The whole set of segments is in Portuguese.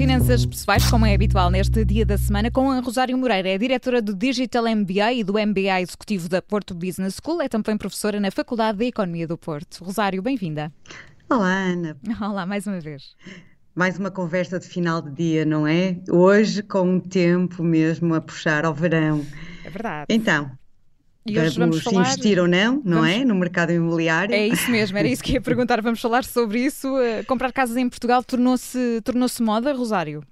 finanças pessoais, como é habitual neste dia da semana, com a Rosário Moreira. É diretora do Digital MBA e do MBA Executivo da Porto Business School. É também professora na Faculdade de Economia do Porto. Rosário, bem-vinda. Olá, Ana. Olá, mais uma vez. Mais uma conversa de final de dia, não é? Hoje com um tempo mesmo a puxar ao verão. É verdade. Então, e hoje vamos, falar... investir ou não, não vamos... é? No mercado imobiliário. É isso mesmo, era isso que ia perguntar. Vamos falar sobre isso. Uh, comprar casas em Portugal tornou-se tornou moda, Rosário?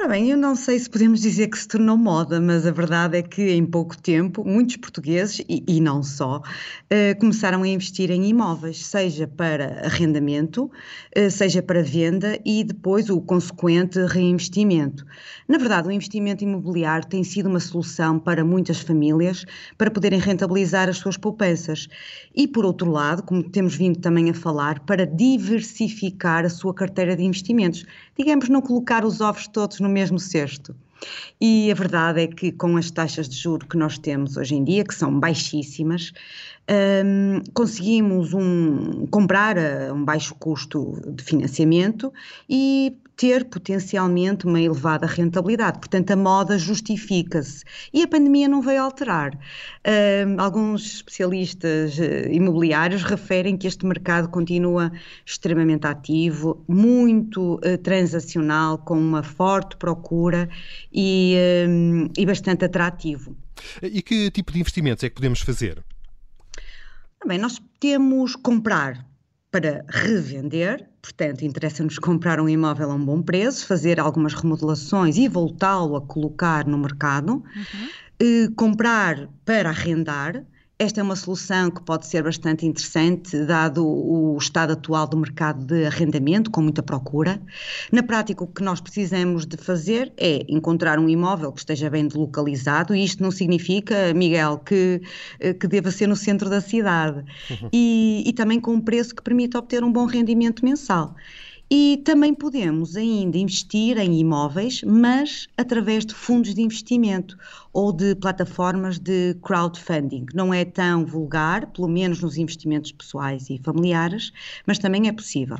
Ora bem, eu não sei se podemos dizer que se tornou moda, mas a verdade é que em pouco tempo muitos portugueses, e, e não só, eh, começaram a investir em imóveis, seja para arrendamento, eh, seja para venda e depois o consequente reinvestimento. Na verdade, o investimento imobiliário tem sido uma solução para muitas famílias para poderem rentabilizar as suas poupanças. E, por outro lado, como temos vindo também a falar, para diversificar a sua carteira de investimentos. Digamos, não colocar os ovos todos no no mesmo cesto. E a verdade é que com as taxas de juro que nós temos hoje em dia, que são baixíssimas, um, conseguimos um, comprar a um baixo custo de financiamento e ter potencialmente uma elevada rentabilidade. Portanto, a moda justifica-se. E a pandemia não veio alterar. Um, alguns especialistas uh, imobiliários referem que este mercado continua extremamente ativo, muito uh, transacional, com uma forte procura e, um, e bastante atrativo. E que tipo de investimentos é que podemos fazer? Bem, nós temos comprar para revender, portanto, interessa-nos comprar um imóvel a um bom preço, fazer algumas remodelações e voltá-lo a colocar no mercado, uhum. eh, comprar para arrendar, esta é uma solução que pode ser bastante interessante, dado o estado atual do mercado de arrendamento, com muita procura. Na prática, o que nós precisamos de fazer é encontrar um imóvel que esteja bem localizado, e isto não significa, Miguel, que, eh, que deva ser no centro da cidade, uhum. e, e também com um preço que permita obter um bom rendimento mensal. E também podemos ainda investir em imóveis, mas através de fundos de investimento ou de plataformas de crowdfunding. Não é tão vulgar, pelo menos nos investimentos pessoais e familiares, mas também é possível.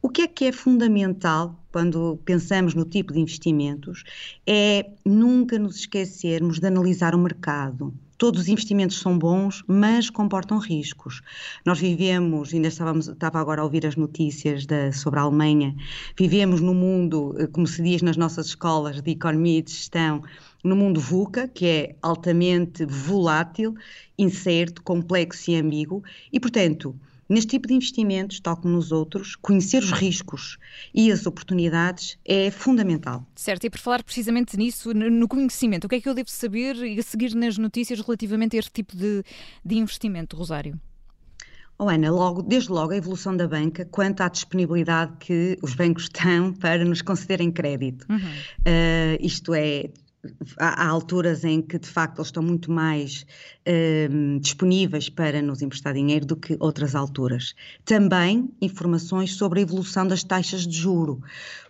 O que é que é fundamental quando pensamos no tipo de investimentos é nunca nos esquecermos de analisar o mercado todos os investimentos são bons, mas comportam riscos. Nós vivemos, ainda estávamos, estava agora a ouvir as notícias da, sobre a Alemanha, vivemos no mundo, eh, como se diz nas nossas escolas de economia e de gestão, no mundo VUCA, que é altamente volátil, incerto, complexo e ambíguo, e, portanto, Neste tipo de investimentos, tal como nos outros, conhecer os riscos e as oportunidades é fundamental. Certo, e por falar precisamente nisso, no conhecimento, o que é que eu devo saber e seguir nas notícias relativamente a este tipo de, de investimento, Rosário? Oh, Ana, logo, desde logo a evolução da banca quanto à disponibilidade que os bancos têm para nos concederem crédito. Uhum. Uh, isto é, há, alturas em que de facto eles estão muito mais um, disponíveis para nos emprestar dinheiro do que outras alturas. Também informações sobre a evolução das taxas de juro,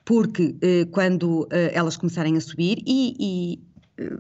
porque uh, quando uh, elas começarem a subir e, e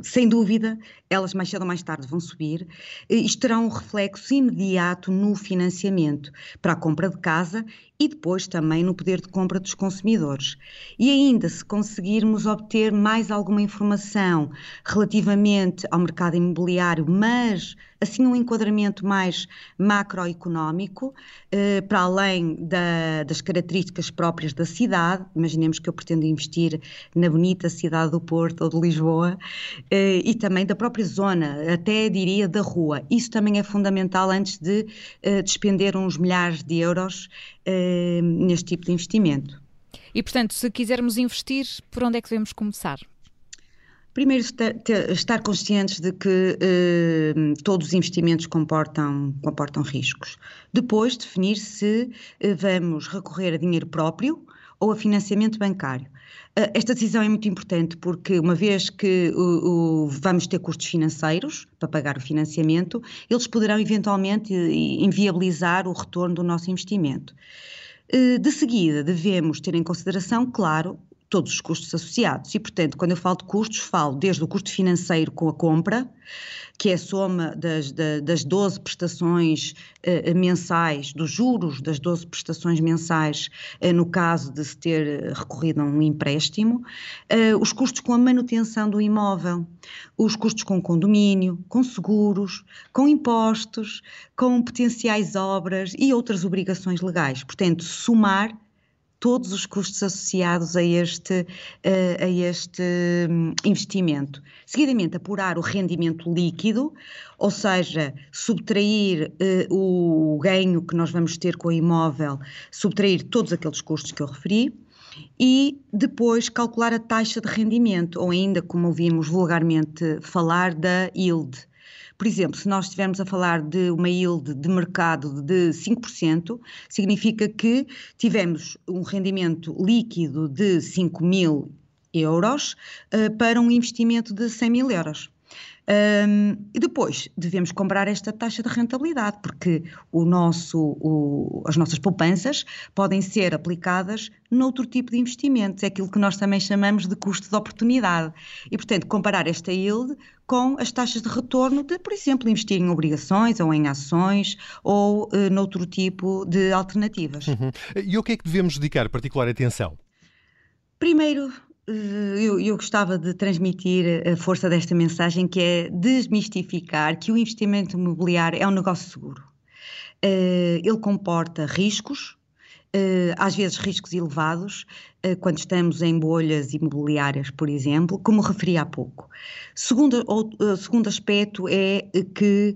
sem dúvida, elas mais cedo ou mais tarde vão subir, isto terá um reflexo imediato no financiamento para a compra de casa e depois também no poder de compra dos consumidores. E ainda, se conseguirmos obter mais alguma informação relativamente ao mercado imobiliário, mas assim um enquadramento mais macroeconómico, eh, para além da, das características próprias da cidade, imaginemos que eu pretendo investir na bonita cidade do Porto ou de Lisboa, eh, e também da própria zona, até diria da rua. Isso também é fundamental antes de eh, despender uns milhares de euros eh, neste tipo de investimento. E, portanto, se quisermos investir, por onde é que devemos começar? Primeiro, estar conscientes de que eh, todos os investimentos comportam, comportam riscos. Depois, definir se eh, vamos recorrer a dinheiro próprio ou a financiamento bancário. Uh, esta decisão é muito importante porque, uma vez que o, o, vamos ter custos financeiros para pagar o financiamento, eles poderão eventualmente inviabilizar o retorno do nosso investimento. Uh, de seguida, devemos ter em consideração, claro, todos os custos associados. E, portanto, quando eu falo de custos, falo desde o custo financeiro com a compra, que é a soma das, das 12 prestações uh, mensais, dos juros das 12 prestações mensais, uh, no caso de se ter recorrido a um empréstimo, os custos com a manutenção do imóvel, os custos com condomínio, com seguros, com impostos, com potenciais obras e outras obrigações legais. Portanto, somar todos os custos associados a este, a este hum, investimento. Seguidamente, apurar o rendimento líquido, ou seja, subtrair uh, o ganho que nós vamos ter com o imóvel, subtrair todos aqueles custos que eu referi. E depois calcular a taxa de rendimento, ou ainda, como ouvimos vulgarmente falar, da yield. Por exemplo, se nós estivermos a falar de uma yield de mercado de 5%, significa que tivemos um rendimento líquido de 5 mil euros uh, para um investimento de 100 mil euros. Um, e depois devemos comprar esta taxa de rentabilidade, porque o nosso, o, as nossas poupanças podem ser aplicadas noutro tipo de investimentos, é aquilo que nós também chamamos de custo de oportunidade. E, portanto, comparar esta yield com as taxas de retorno de, por exemplo, investir em obrigações ou em ações ou uh, noutro tipo de alternativas. Uhum. E o que é que devemos dedicar particular atenção? Primeiro, eh, eu, eu, gostava de transmitir a força desta mensagem, que é desmistificar que o investimento imobiliário é um negócio seguro. Uh, ele comporta riscos, às vezes riscos elevados, uh, quando estamos em bolhas imobiliárias, por exemplo, como referi há pouco. Segundo, o, segundo aspecto é que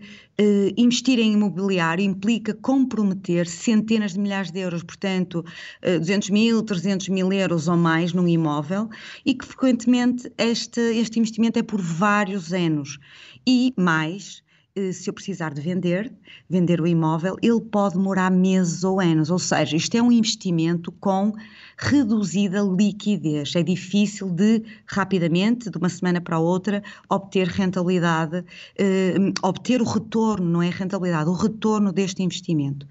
investir em imobiliário implica comprometer centenas de milhares de euros, portanto, 200 mil, 300 mil euros ou mais num imóvel, e que frequentemente este, este investimento é por vários anos. E mais, eh, se eu precisar de vender, vender o imóvel, ele pode demorar meses ou anos. Ou seja, isto é um investimento com reduzida liquidez. É difícil de, rapidamente, de uma semana para outra, obter rentabilidade, eh, obter o retorno, não é rentabilidade, o retorno deste investimento.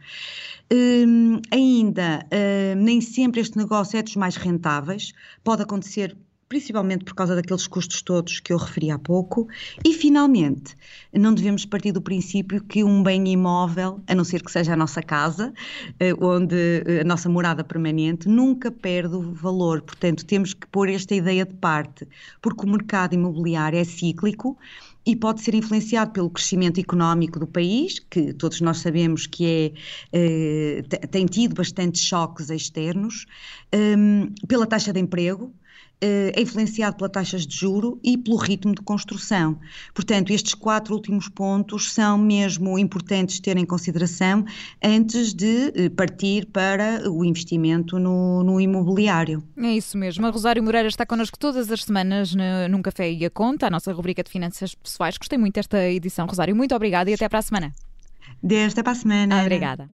Eh, ainda, eh, nem sempre este negócio é dos mais rentáveis, pode acontecer principalmente por causa daqueles custos todos que eu referi há pouco. E, finalmente, não devemos partir do princípio que um bem imóvel, a não ser que seja a nossa casa, eh, onde eh, a nossa morada permanente, nunca perde o valor. Portanto, temos que pôr esta ideia de parte, porque o mercado imobiliário é cíclico e pode ser influenciado pelo crescimento económico do país, que todos nós sabemos que é, eh, tem tido bastantes choques externos, um, pela taxa de emprego, é influenciado pelas taxas de juro e pelo ritmo de construção. Portanto, estes quatro últimos pontos são mesmo importantes ter em consideração antes de eh, partir para o investimento no, no imobiliário. É isso mesmo. A Rosário Moreira está connosco todas as semanas no, num Café e a Conta, a nossa rubrica de finanças pessoais. Gostei muito desta edição, Rosário. Muito obrigada e até para a semana. Desde para a semana. Obrigada.